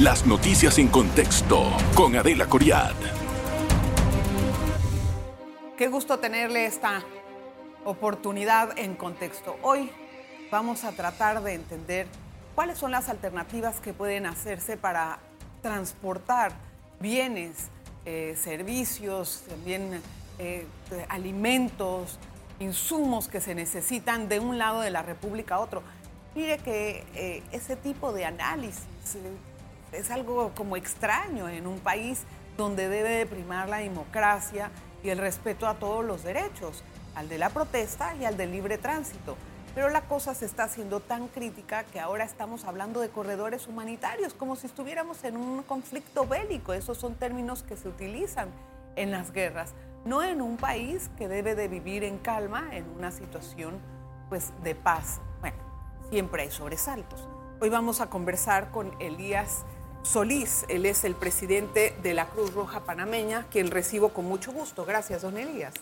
Las noticias en contexto con Adela Coriad. Qué gusto tenerle esta oportunidad en contexto. Hoy vamos a tratar de entender cuáles son las alternativas que pueden hacerse para transportar bienes, eh, servicios, también eh, alimentos, insumos que se necesitan de un lado de la República a otro. Mire que eh, ese tipo de análisis es algo como extraño en un país donde debe de primar la democracia y el respeto a todos los derechos, al de la protesta y al del libre tránsito. Pero la cosa se está haciendo tan crítica que ahora estamos hablando de corredores humanitarios, como si estuviéramos en un conflicto bélico. Esos son términos que se utilizan en las guerras, no en un país que debe de vivir en calma, en una situación pues de paz. Bueno, siempre hay sobresaltos. Hoy vamos a conversar con Elías Solís. Él es el presidente de la Cruz Roja Panameña, quien recibo con mucho gusto. Gracias, don Elías.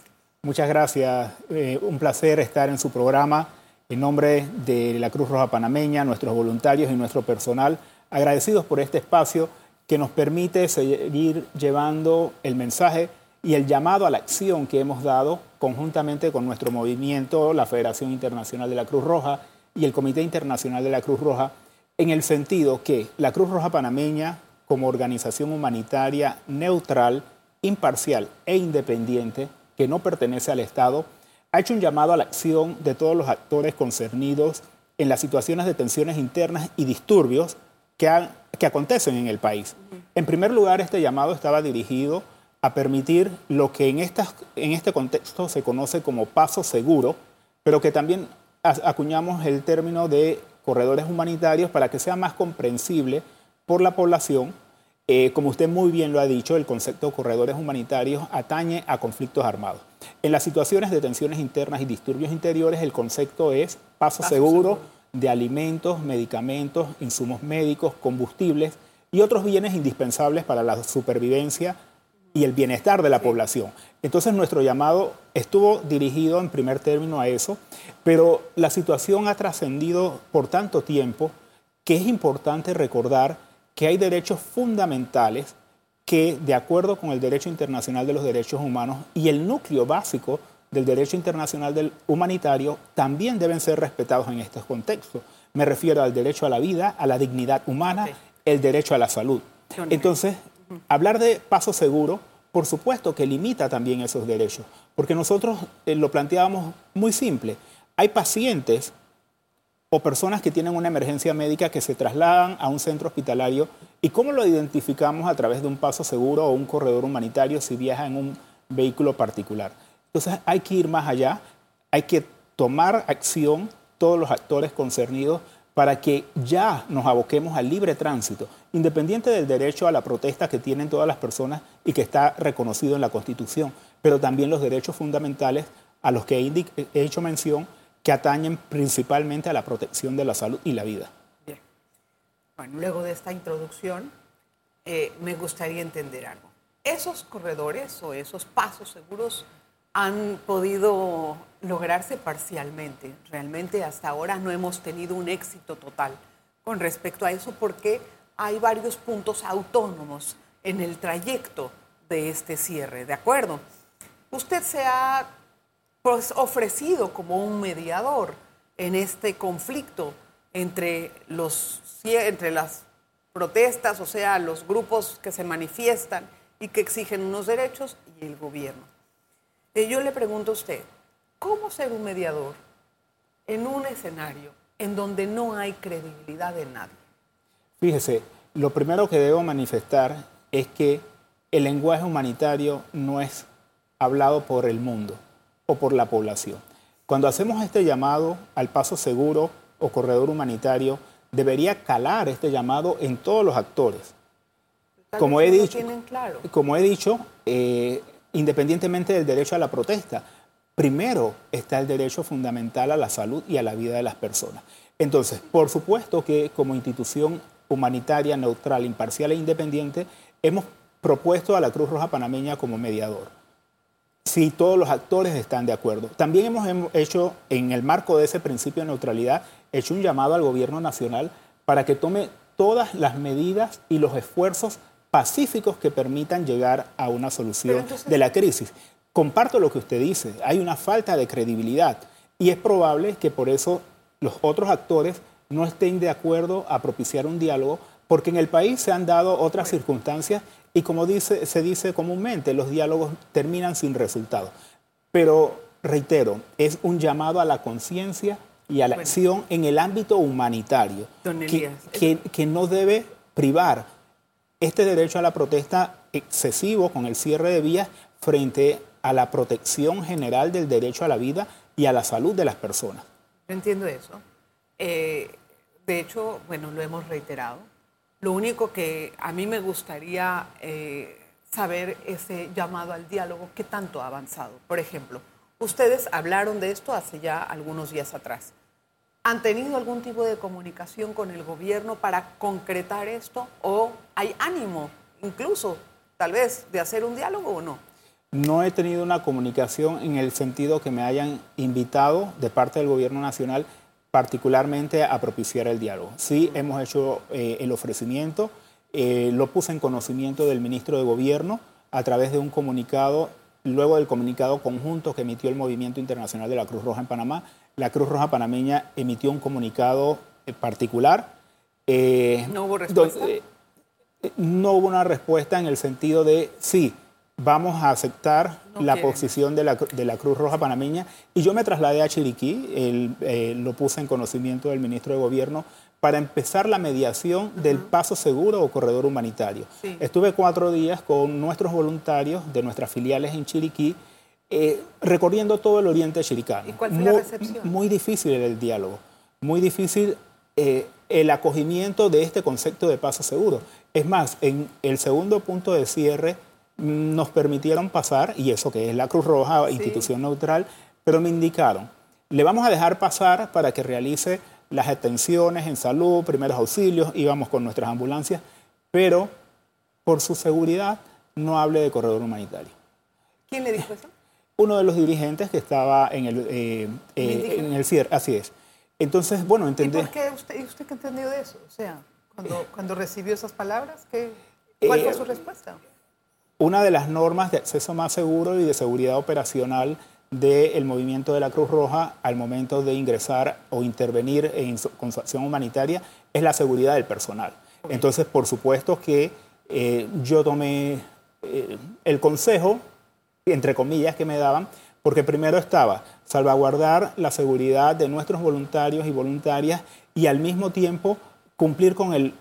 Muchas gracias. Eh, un placer estar en su programa. En nombre de la Cruz Roja Panameña, nuestros voluntarios y nuestro personal, agradecidos por este espacio que nos permite seguir llevando el mensaje y el llamado a la acción que hemos dado conjuntamente con nuestro movimiento, la Federación Internacional de la Cruz Roja y el Comité Internacional de la Cruz Roja, en el sentido que la Cruz Roja Panameña, como organización humanitaria neutral, imparcial e independiente, que no pertenece al Estado, ha hecho un llamado a la acción de todos los actores concernidos en las situaciones de tensiones internas y disturbios que, que acontecen en el país. En primer lugar, este llamado estaba dirigido a permitir lo que en, estas, en este contexto se conoce como paso seguro, pero que también acuñamos el término de corredores humanitarios para que sea más comprensible por la población eh, como usted muy bien lo ha dicho, el concepto de corredores humanitarios atañe a conflictos armados. En las situaciones de tensiones internas y disturbios interiores, el concepto es paso, seguro, de alimentos, medicamentos, insumos médicos, combustibles y otros bienes indispensables para la supervivencia y el bienestar de la población. Entonces nuestro llamado estuvo dirigido en primer término a eso, pero la situación ha trascendido por tanto tiempo que es importante recordar que hay derechos fundamentales que, de acuerdo con el derecho internacional de los derechos humanos y el núcleo básico del derecho internacional del humanitario, también deben ser respetados en estos contextos. Me refiero al derecho a la vida, a la dignidad humana, el derecho a la salud. Entonces, hablar de paso seguro, por supuesto que limita también esos derechos, porque nosotros eh, lo planteábamos muy simple. Hay pacientes o personas que tienen una emergencia médica que se trasladan a un centro hospitalario y cómo lo identificamos a través de un paso seguro o un corredor humanitario si viaja en un vehículo particular. Entonces hay que ir más allá, hay que tomar acción todos los actores concernidos para que ya nos aboquemos al libre tránsito, independiente del derecho a la protesta que tienen todas las personas y que está reconocido en la Constitución, pero también los derechos fundamentales a los que he hecho mención que atañen principalmente a la protección de la salud y la vida. Bien. Bueno, luego de esta introducción, eh, me gustaría entender algo. ¿Esos corredores o esos pasos seguros han podido lograrse parcialmente? Realmente hasta ahora no hemos tenido un éxito total con respecto a eso porque hay varios puntos autónomos en el trayecto de este cierre, ¿de acuerdo? Usted se ha pues, ofrecido como un mediador en este conflicto entre, los, entre las protestas, o sea, los grupos que se manifiestan y que exigen unos derechos y el gobierno. Y yo le pregunto a usted, ¿cómo ser un mediador en un escenario en donde no hay credibilidad de nadie? Fíjese, lo primero que debo manifestar es que el lenguaje humanitario no es hablado por el mundo o por la población. Cuando hacemos este llamado al paso seguro o corredor humanitario, debería calar este llamado en todos los actores. Como he, dicho, como he dicho, eh, independientemente del derecho a la protesta, primero está el derecho fundamental a la salud y a la vida de las personas. Entonces, por supuesto que como institución humanitaria, neutral, imparcial e independiente, hemos propuesto a la Cruz Roja Panameña como mediador si todos los actores están de acuerdo. También hemos hecho, en el marco de ese principio de neutralidad, hecho un llamado al gobierno nacional para que tome todas las medidas y los esfuerzos pacíficos que permitan llegar a una solución de la crisis. Comparto lo que usted dice, hay una falta de credibilidad y es probable que por eso los otros actores no estén de acuerdo a propiciar un diálogo, porque en el país se han dado otras circunstancias y como dice, se dice comúnmente, los diálogos terminan sin resultado. Pero, reitero, es un llamado a la conciencia y a la acción en el ámbito humanitario, que, que no debe privar este derecho a la protesta excesivo con el cierre de vías frente a la protección general del derecho a la vida y a la salud de las personas. entiendo eso. Eh, de hecho, bueno, lo hemos reiterado. Lo único que a mí me gustaría eh, saber ese llamado al diálogo, ¿qué tanto ha avanzado? Por ejemplo, ustedes hablaron de esto hace ya algunos días atrás. ¿Han tenido algún tipo de comunicación con el gobierno para concretar esto? ¿O hay ánimo, incluso, tal vez, de hacer un diálogo o no? No he tenido una comunicación en el sentido que me hayan invitado de parte del gobierno nacional particularmente a propiciar el diálogo. Sí, hemos hecho eh, el ofrecimiento, eh, lo puse en conocimiento del ministro de Gobierno a través de un comunicado, luego del comunicado conjunto que emitió el Movimiento Internacional de la Cruz Roja en Panamá, la Cruz Roja panameña emitió un comunicado eh, particular. ¿No hubo respuesta? no hubo una respuesta en el sentido de sí, vamos a aceptar la posición de la, Cruz Roja panameña. Y yo me trasladé a Chiriquí, eh, lo puse en conocimiento del ministro de Gobierno, para empezar la mediación del paso seguro o corredor humanitario. Estuve cuatro días con nuestros voluntarios de nuestras filiales en Chiriquí, eh, recorriendo todo el oriente chiricano. ¿Y cuál fue muy, la recepción? Muy difícil el diálogo, muy difícil eh, el acogimiento de este concepto de paso seguro. Es más, en el segundo punto de cierre, nos permitieron pasar, y eso que es la Cruz Roja, institución neutral, pero me indicaron, le vamos a dejar pasar para que realice las atenciones en salud, primeros auxilios, íbamos con nuestras ambulancias, pero por su seguridad no hable de corredor humanitario. ¿Quién le dijo eso? Uno de los dirigentes que estaba en el, eh, eh, en el cierre, así es. Entonces, bueno, entendí. ¿Y por qué usted, usted qué entendió de eso? O sea, cuando, cuando recibió esas palabras, ¿qué, ¿cuál fue eh, su respuesta? Una de las normas de acceso más seguro y de seguridad operacional del movimiento de la Cruz Roja al momento de ingresar o intervenir en con su acción humanitaria es la seguridad del personal. Entonces, por supuesto que eh, yo tomé eh, el consejo, entre comillas, que me daban, porque primero estaba salvaguardar la seguridad de nuestros voluntarios y voluntarias y al mismo tiempo cumplir con el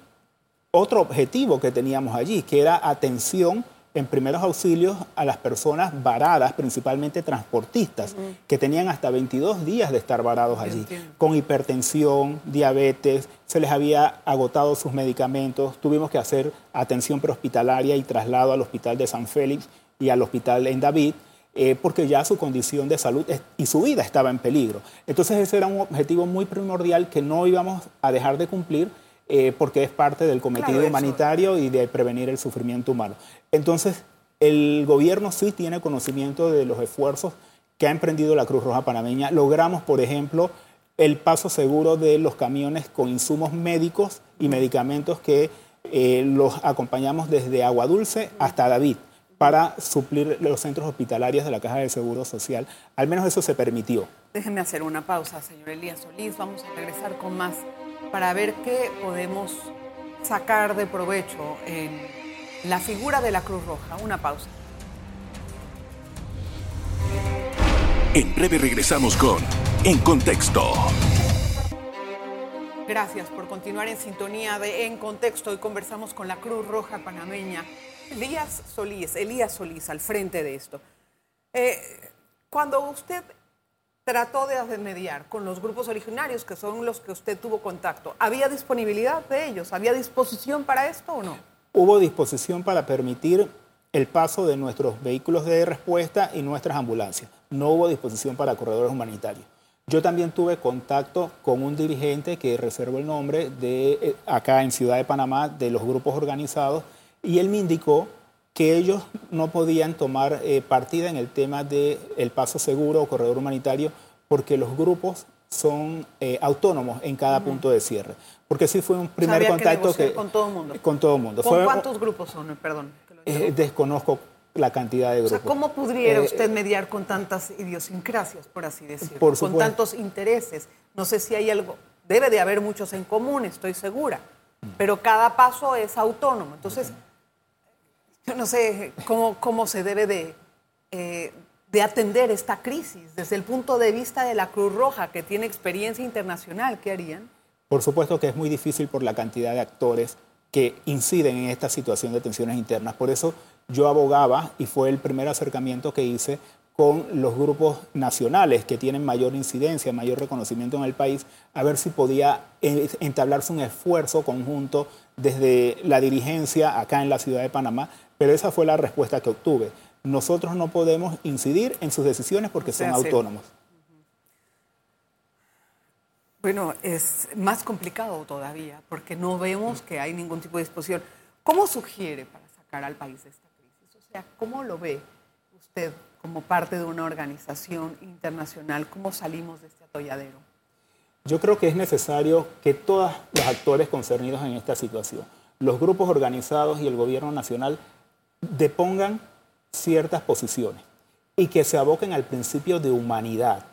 otro objetivo que teníamos allí, que era atención en primeros auxilios a las personas varadas, principalmente transportistas, que tenían hasta 22 días de estar varados allí, con hipertensión, diabetes, se les había agotado sus medicamentos, tuvimos que hacer atención prehospitalaria y traslado al hospital de San Félix y al hospital en David, eh, porque ya su condición de salud y su vida estaba en peligro. Entonces ese era un objetivo muy primordial que no íbamos a dejar de cumplir eh, porque es parte del cometido humanitario y de prevenir el sufrimiento humano. Entonces, el gobierno sí tiene conocimiento de los esfuerzos que ha emprendido la Cruz Roja Panameña. Logramos, por ejemplo, el paso seguro de los camiones con insumos médicos y medicamentos que eh, los acompañamos desde Agua Dulce hasta David para suplir los centros hospitalarios de la Caja de Seguro Social. Al menos eso se permitió. Déjenme hacer una pausa, señor Elías Solís. Vamos a regresar con más para ver qué podemos sacar de provecho en la figura de la Cruz Roja. Una pausa. En breve regresamos con En Contexto. Gracias por continuar en sintonía de En Contexto. Hoy conversamos con la Cruz Roja panameña. Elías Solís, Elías Solís, al frente de esto. Eh, cuando usted trató de mediar con los grupos originarios, que son los que usted tuvo contacto. ¿Había disponibilidad de ellos? ¿Había disposición para esto o no? Hubo disposición para permitir el paso de nuestros vehículos de respuesta y nuestras ambulancias. No hubo disposición para corredores humanitarios. Yo también tuve contacto con un dirigente que reservo el nombre de eh, acá en Ciudad de Panamá de los grupos organizados y él me indicó que ellos no podían tomar eh, partida en el tema del el paso seguro o corredor humanitario porque los grupos son eh, autónomos en cada punto de cierre. Porque sí fue un primer contacto que, con todo el mundo. Con todo mundo. ¿Con Fue- cuántos grupos son? Perdón. que lo eh, desconozco la cantidad de o sea, grupos. ¿cómo pudiera Eh, usted mediar con tantas idiosincrasias, por así decirlo? Por con tantos intereses. No sé si hay algo, debe de haber muchos en común, estoy segura. Pero cada paso es autónomo. Entonces, yo no sé cómo, cómo se debe de, eh, de atender esta crisis desde el punto de vista de la Cruz Roja, que tiene experiencia internacional. ¿Qué harían? Por supuesto que es muy difícil por la cantidad de actores que inciden en esta situación de tensiones internas. Por eso yo abogaba y fue el primer acercamiento que hice con los grupos nacionales que tienen mayor incidencia, mayor reconocimiento en el país, a ver si podía entablarse un esfuerzo conjunto desde la dirigencia acá en la ciudad de Panamá, pero esa fue la respuesta que obtuve. Nosotros no podemos incidir en sus decisiones porque son sea, autónomos. Bueno, es más complicado todavía porque no vemos que hay ningún tipo de disposición. ¿Cómo sugiere para sacar al país de esta crisis? O sea, ¿cómo lo ve usted como parte de una organización internacional? ¿Cómo salimos de este atolladero? Yo creo que es necesario que todos los actores concernidos en esta situación, los grupos organizados y el gobierno nacional, depongan ciertas posiciones y que se aboquen al principio de humanidad.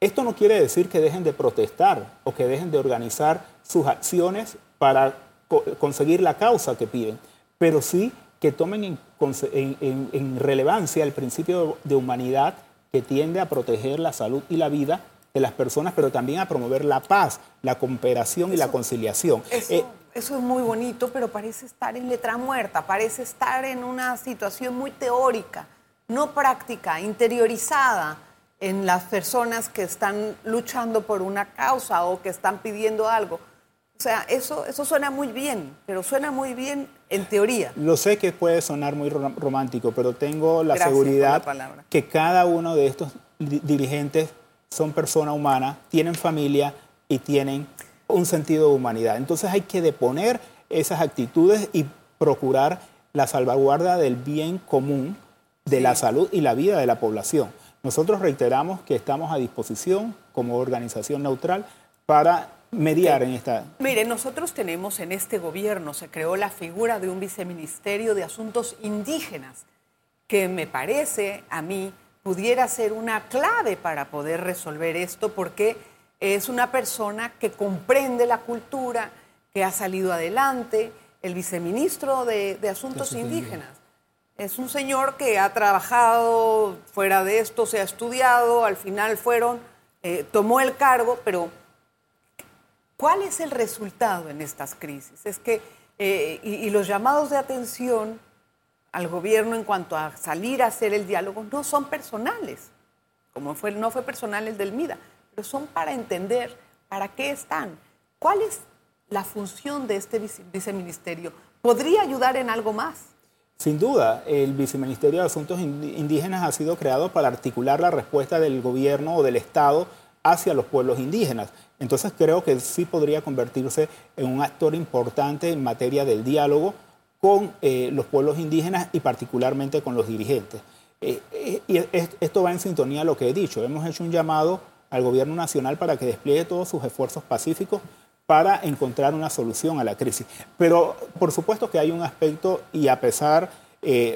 Esto no quiere decir que dejen de protestar o que dejen de organizar sus acciones para co- conseguir la causa que piden, pero sí que tomen en, relevancia el principio de humanidad que tiende a proteger la salud y la vida de las personas, pero también a promover la paz, la cooperación y la conciliación. Eso, Eh, eso es muy bonito, pero parece estar en letra muerta, parece estar en una situación muy teórica, no práctica, interiorizada en las personas que están luchando por una causa o que están pidiendo algo. O sea, eso, eso suena muy bien, pero suena muy bien en teoría. Lo sé que puede sonar muy rom- romántico, pero tengo la Gracias por la seguridad que cada uno de estos di- dirigentes son personas humanas, tienen familia y tienen un sentido de humanidad. Entonces hay que deponer esas actitudes y procurar la salvaguarda del bien común, de la salud y la vida de la población. Nosotros reiteramos que estamos a disposición como organización neutral para mediar en esta Mire, nosotros tenemos en este gobierno, se creó la figura de un viceministerio de asuntos indígenas, que me parece a mí pudiera ser una clave para poder resolver esto, porque es una persona que comprende la cultura, que ha salido adelante, el viceministro de, de Asuntos Indígenas. Es un señor que ha trabajado fuera de esto, se ha estudiado, al final fueron, eh, tomó el cargo, pero ¿Cuál es el resultado en estas crisis? Es que, eh, y, los llamados de atención al gobierno en cuanto a salir a hacer el diálogo no son personales, como no fue personal el del MIDA, pero son para entender para qué están. ¿Cuál es la función de este vice- viceministerio? ¿Podría ayudar en algo más? Sin duda, el Viceministerio de Asuntos Indígenas ha sido creado para articular la respuesta del gobierno o del Estado hacia los pueblos indígenas. Entonces creo que sí podría convertirse en un actor importante en materia del diálogo con eh, los pueblos indígenas y particularmente con los dirigentes. Eh, eh, y es- esto va en sintonía a lo que he dicho. Hemos hecho un llamado al gobierno nacional para que despliegue todos sus esfuerzos pacíficos para encontrar una solución a la crisis. Pero por supuesto que hay un aspecto, y a pesar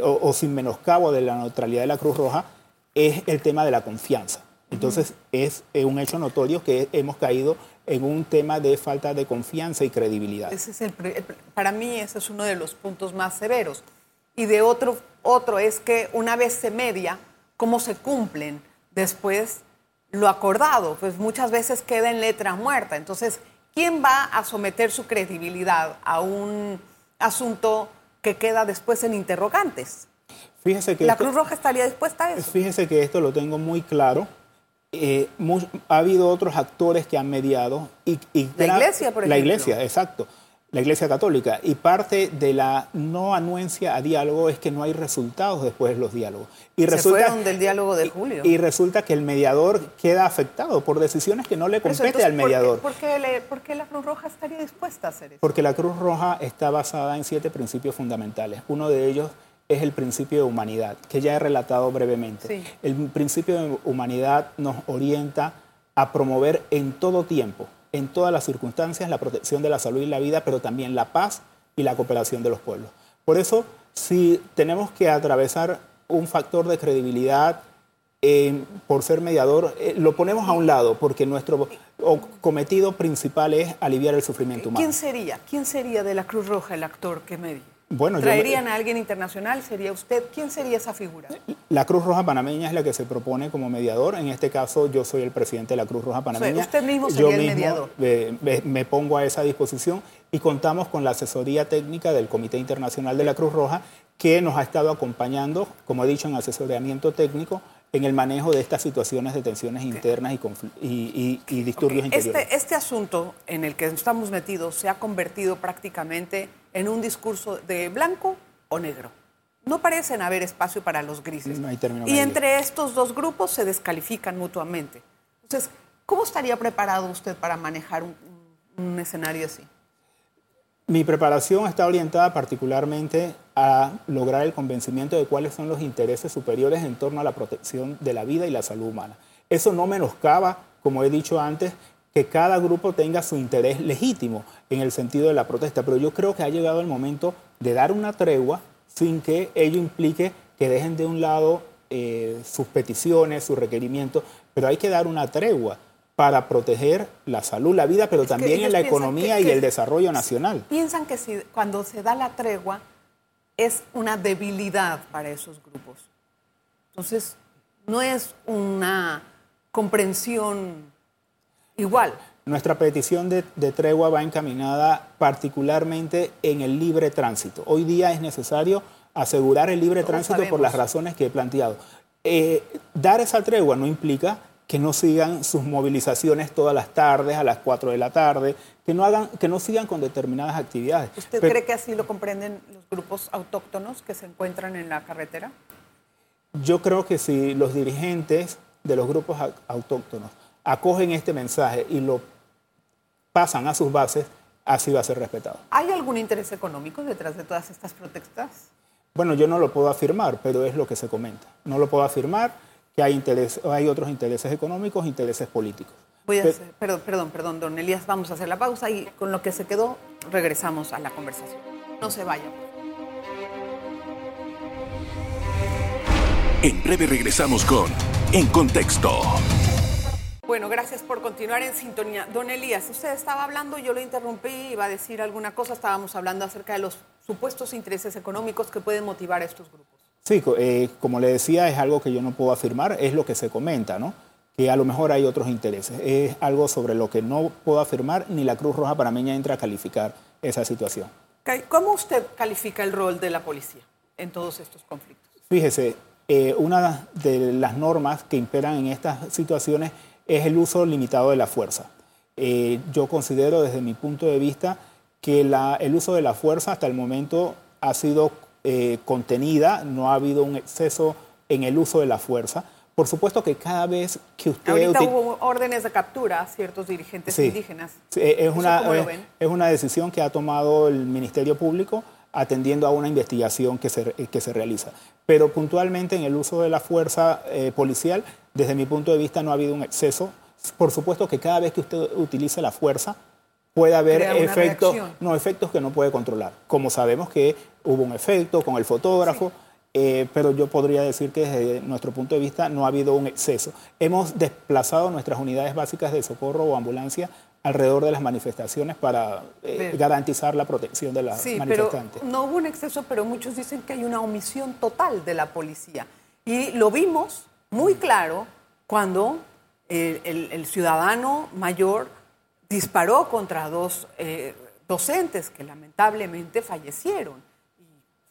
o, o sin menoscabo de la neutralidad de la Cruz Roja, es el tema de la confianza. Entonces es eh, un hecho notorio que hemos caído en un tema de falta de confianza y credibilidad. Ese es el, para mí ese es uno de los puntos más severos. Y de otro, otro es que una vez se media, cómo se cumplen después lo acordado, pues muchas veces queda en letra muerta. Entonces, ¿quién va a someter su credibilidad a un asunto que queda después en interrogantes? Fíjese que ¿La esto- Cruz Roja estaría dispuesta a eso? Fíjese que esto lo tengo muy claro. Eh, ha habido otros actores que han mediado. Y, y La iglesia, por La ejemplo. iglesia, exacto. La iglesia católica. Y parte de la no anuencia a diálogo es que no hay resultados después de los diálogos. Y Se fueron del diálogo de julio. Y resulta que el mediador queda afectado por decisiones que no le eso, compete al entonces, ¿por qué- mediador. ¿por qué, le- por qué la Cruz Roja estaría dispuesta a hacer eso? Porque la Cruz Roja está basada en siete principios fundamentales. Uno de ellos es el principio de humanidad, que ya he relatado brevemente. Sí. El principio de humanidad nos orienta a promover en todo tiempo, en todas las circunstancias, la protección de la salud y la vida, pero también la paz y la cooperación de los pueblos. Por eso, si tenemos que atravesar un factor de credibilidad eh, por ser mediador, eh, lo ponemos a un lado, porque nuestro cometido principal es aliviar el sufrimiento humano. ¿Quién sería? ¿Quién sería de la Cruz Roja el actor que media? Bueno, ¿Traerían a alguien internacional? ¿Sería usted? ¿Quién sería esa figura? La Cruz Roja Panameña es la que se propone como mediador. En este caso, yo soy el presidente de la Cruz Roja Panameña. usted mismo sería el mediador. me, pongo a esa disposición y contamos con la asesoría técnica del Comité Internacional de la Cruz Roja, que nos ha estado acompañando, como he dicho, en asesoramiento técnico en el manejo de estas situaciones de tensiones internas y, y, disturbios este, interiores. Este, este asunto en el que estamos metidos se ha convertido prácticamente en un discurso de blanco o negro. No parecen haber espacio para los grises. y entre estos dos grupos se descalifican mutuamente. Entonces, ¿cómo estaría preparado usted para manejar un escenario así? Mi preparación está orientada particularmente a lograr el convencimiento de cuáles son los intereses superiores en torno a la protección de la vida y la salud humana. Eso no menoscaba, como he dicho antes, que cada grupo tenga su interés legítimo en el sentido de la protesta, pero yo creo que ha llegado el momento de dar una tregua sin que ello implique que dejen de un lado eh, sus peticiones, sus requerimientos, pero hay que dar una tregua para proteger la salud, la vida, pero también en la economía y el desarrollo nacional. Piensan que si, cuando se da la tregua es una debilidad para esos grupos. Entonces, no es una comprensión igual. Nuestra petición de, tregua va encaminada particularmente en el libre tránsito. Hoy día es necesario asegurar el libre tránsito por las razones que he planteado. Eh, dar esa tregua no implica que no sigan sus movilizaciones todas las tardes, a las 4 de la tarde, que no, hagan, que no sigan con determinadas actividades. ¿Usted cree que así lo comprenden los grupos autóctonos que se encuentran en la carretera? Yo creo que si los dirigentes de los grupos autóctonos acogen este mensaje y lo pasan a sus bases, así va a ser respetado. ¿Hay algún interés económico detrás de todas estas protestas? Bueno, yo no lo puedo afirmar, pero es lo que se comenta. No lo puedo afirmar que hay, interés, hay otros intereses económicos, intereses políticos. Voy a hacer, perdón, perdón, perdón, don Elías, vamos a hacer la pausa y con lo que se quedó regresamos a la conversación. No se vayan. En breve regresamos con En Contexto. Bueno, gracias por continuar en sintonía. Don Elías, usted estaba hablando, yo lo interrumpí, iba a decir alguna cosa, estábamos hablando acerca de los supuestos intereses económicos que pueden motivar a estos grupos. Sí, eh, como le decía, es algo que yo no puedo afirmar, es lo que se comenta, ¿no? Que a lo mejor hay otros intereses. Es algo sobre lo que no puedo afirmar, ni la Cruz Roja Panameña entra a calificar esa situación. ¿Cómo usted califica el rol de la policía en todos estos conflictos? Fíjese, eh, una de las normas que imperan en estas situaciones es el uso limitado de la fuerza. Eh, yo considero desde mi punto de vista que el uso de la fuerza hasta el momento ha sido eh, contenida, no ha habido un exceso en el uso de la fuerza. Por supuesto que cada vez que usted... Ahorita hubo órdenes de captura a ciertos dirigentes indígenas. es, una, es, una decisión que ha tomado el Ministerio Público atendiendo a una investigación que se, que se realiza. Pero puntualmente en el uso de la fuerza eh, policial, desde mi punto de vista no ha habido un exceso. Por supuesto que cada vez que usted utilice la fuerza, puede haber efectos, no, efectos que no puede controlar. Como sabemos que hubo un efecto con el fotógrafo, eh, pero yo podría decir que desde nuestro punto de vista no ha habido un exceso. Hemos desplazado nuestras unidades básicas de socorro o ambulancia alrededor de las manifestaciones para eh, garantizar la protección de las sí, manifestantes. Pero no hubo un exceso, pero muchos dicen que hay una omisión total de la policía. Y lo vimos muy claro cuando el ciudadano mayor disparó contra dos eh, docentes que lamentablemente fallecieron.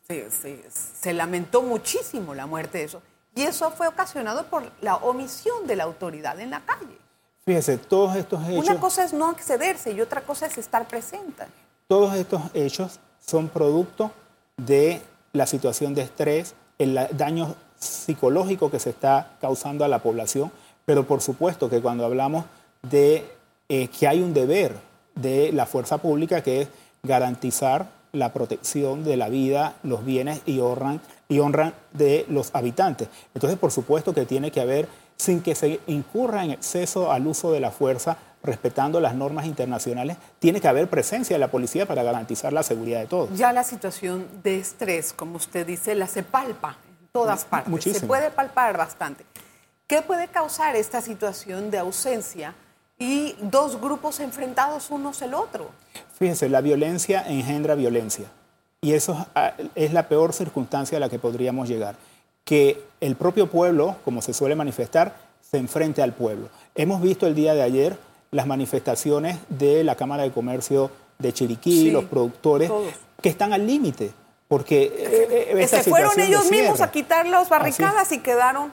Y se, lamentó muchísimo la muerte de eso. Y eso fue ocasionado por la omisión de la autoridad en la calle. Fíjese, todos estos hechos... Una cosa es no accederse y otra cosa es estar presente. Todos estos hechos son producto de la situación de estrés, el daño psicológico que se está causando a la población, pero por supuesto que cuando hablamos de eh, que hay un deber de la fuerza pública que es garantizar la protección de la vida, los bienes y honran, y honran de los habitantes. Entonces, por supuesto que tiene que haber sin que se incurra en exceso al uso de la fuerza, respetando las normas internacionales, tiene que haber presencia de la policía para garantizar la seguridad de todos. Ya la situación de estrés, como usted dice, la se palpa todas partes. Muchísimo. Se puede palpar bastante. ¿Qué puede causar esta situación de ausencia y dos grupos enfrentados unos el otro? Fíjese, la violencia engendra violencia. Y eso es la peor circunstancia a la que podríamos llegar. Que el propio pueblo, como se suele manifestar, se enfrente al pueblo. Hemos visto el día de ayer las manifestaciones de la Cámara de Comercio de Chiriquí, Sí, los productores, todos. que están al límite. Porque eh, eh, esta se fueron ellos mismos a quitar las barricadas y quedaron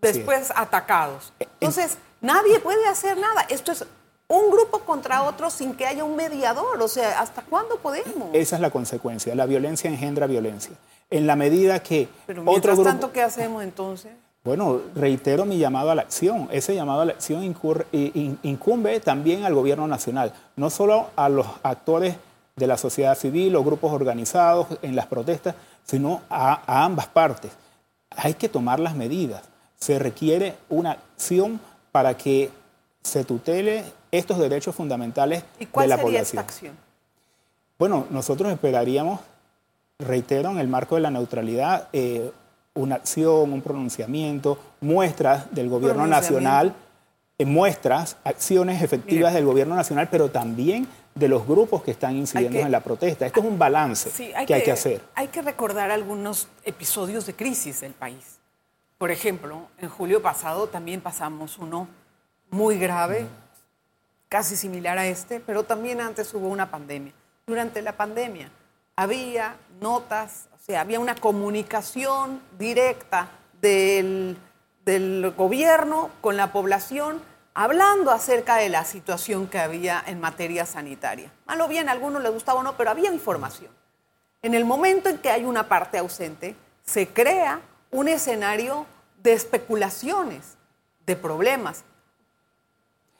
después atacados. Entonces, nadie puede hacer nada. Esto es un grupo contra otro sin que haya un mediador. O sea, ¿hasta cuándo podemos? Esa es la consecuencia. La violencia engendra violencia. En la medida que Pero otro mientras grupo... tanto, ¿qué hacemos entonces? Bueno, reitero mi llamado a la acción. Ese llamado a la acción incurre- incumbe también al gobierno nacional, no solo a los actores de la sociedad civil o grupos organizados en las protestas, sino a, a ambas partes. Hay que tomar las medidas. Se requiere una acción para que se tutele estos derechos fundamentales ¿Y cuál de la sería población. esta acción? Bueno, nosotros esperaríamos, reitero, en el marco de la neutralidad, eh, una acción, un pronunciamiento, muestras del gobierno nacional, eh, muestras, acciones efectivas del gobierno nacional, pero también de los grupos que están incidiendo que- en la protesta. Esto es un balance Sí, que, hay que hacer. Hay que recordar algunos episodios de crisis del país. Por ejemplo, en julio pasado también pasamos uno muy grave, casi similar a este, pero también antes hubo una pandemia. Durante la pandemia había notas, o sea, había una comunicación directa del, del gobierno con la población hablando acerca de la situación que había en materia sanitaria. Mal o bien, a algunos les gustaba o no, pero había información. En el momento en que hay una parte ausente, se crea un escenario de especulaciones, de problemas.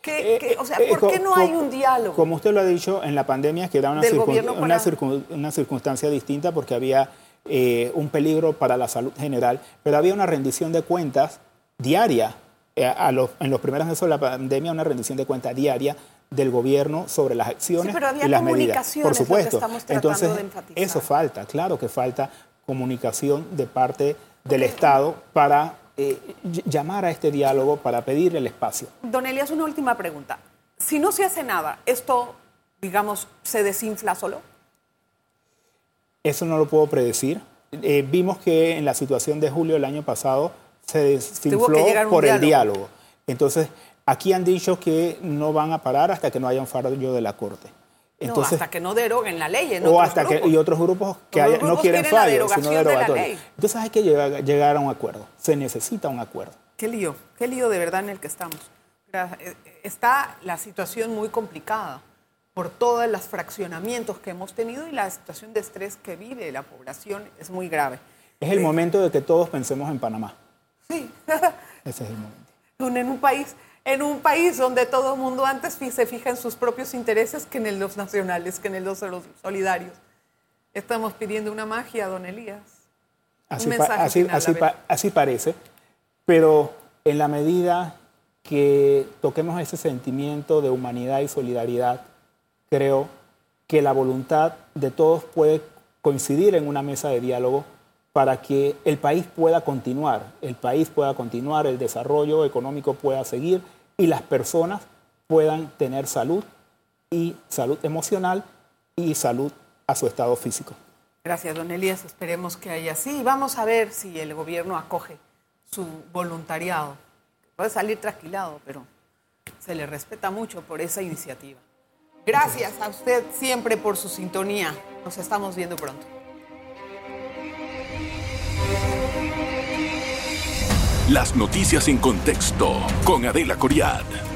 ¿Qué- Eh, qué- o sea, eh, ¿por qué no hay un diálogo? Como usted lo ha dicho, en la pandemia que era una, circun- una, circun- una circunstancia distinta porque había eh, un peligro para la salud general, pero había una rendición de cuentas diaria. Eh, a los- en los primeros meses de la pandemia, una rendición de cuentas diaria del gobierno sobre las acciones Sí, pero había y las medidas. Por es lo que supuesto. Entonces, de enfatizar. eso falta, claro que falta comunicación de parte del Estado para eh, ll- llamar a este diálogo, para pedir el espacio. Don Elías, una última pregunta. Si no se hace nada, ¿esto, digamos, se desinfla solo? Eso no lo puedo predecir. Eh, vimos que en la situación de julio del año pasado se desinfló que por el diálogo. diálogo. Entonces, aquí han dicho que no van a parar hasta que no haya un fallo de la Corte. Entonces, no, hasta que no deroguen la ley. En o otros hasta que grupos. y otros grupos que haya- no grupos quieren quieren fallos, sino de derogatorios. ley. Entonces hay que llegar, llegar a un acuerdo. Se necesita un acuerdo. Qué lío, qué lío de verdad en el que estamos. Eh, Está la situación muy complicada por todos los fraccionamientos que hemos tenido y la situación de estrés que vive la población es muy grave. Es el Sí. momento de que todos pensemos en Panamá. Sí, Ese es el momento. En un país, en un país donde todo el mundo antes se fija en sus propios intereses que en los nacionales, que en los los solidarios. Estamos pidiendo una magia, don Elías. Así, Un pa- mensaje así, final, así a ver. pa- así parece, pero en la medida que toquemos ese sentimiento de humanidad y solidaridad, creo que la voluntad de todos puede coincidir en una mesa de diálogo para que el país pueda continuar, el país pueda continuar, el desarrollo económico pueda seguir y las personas puedan tener salud y salud emocional y salud a su estado físico. Gracias, don Elías. Esperemos que haya así. Vamos a ver si el gobierno acoge su voluntariado. Puede salir trasquilado, pero se le respeta mucho por esa iniciativa. Gracias a usted siempre por su sintonía. Nos estamos viendo pronto. Las noticias en contexto con Adela Coriad.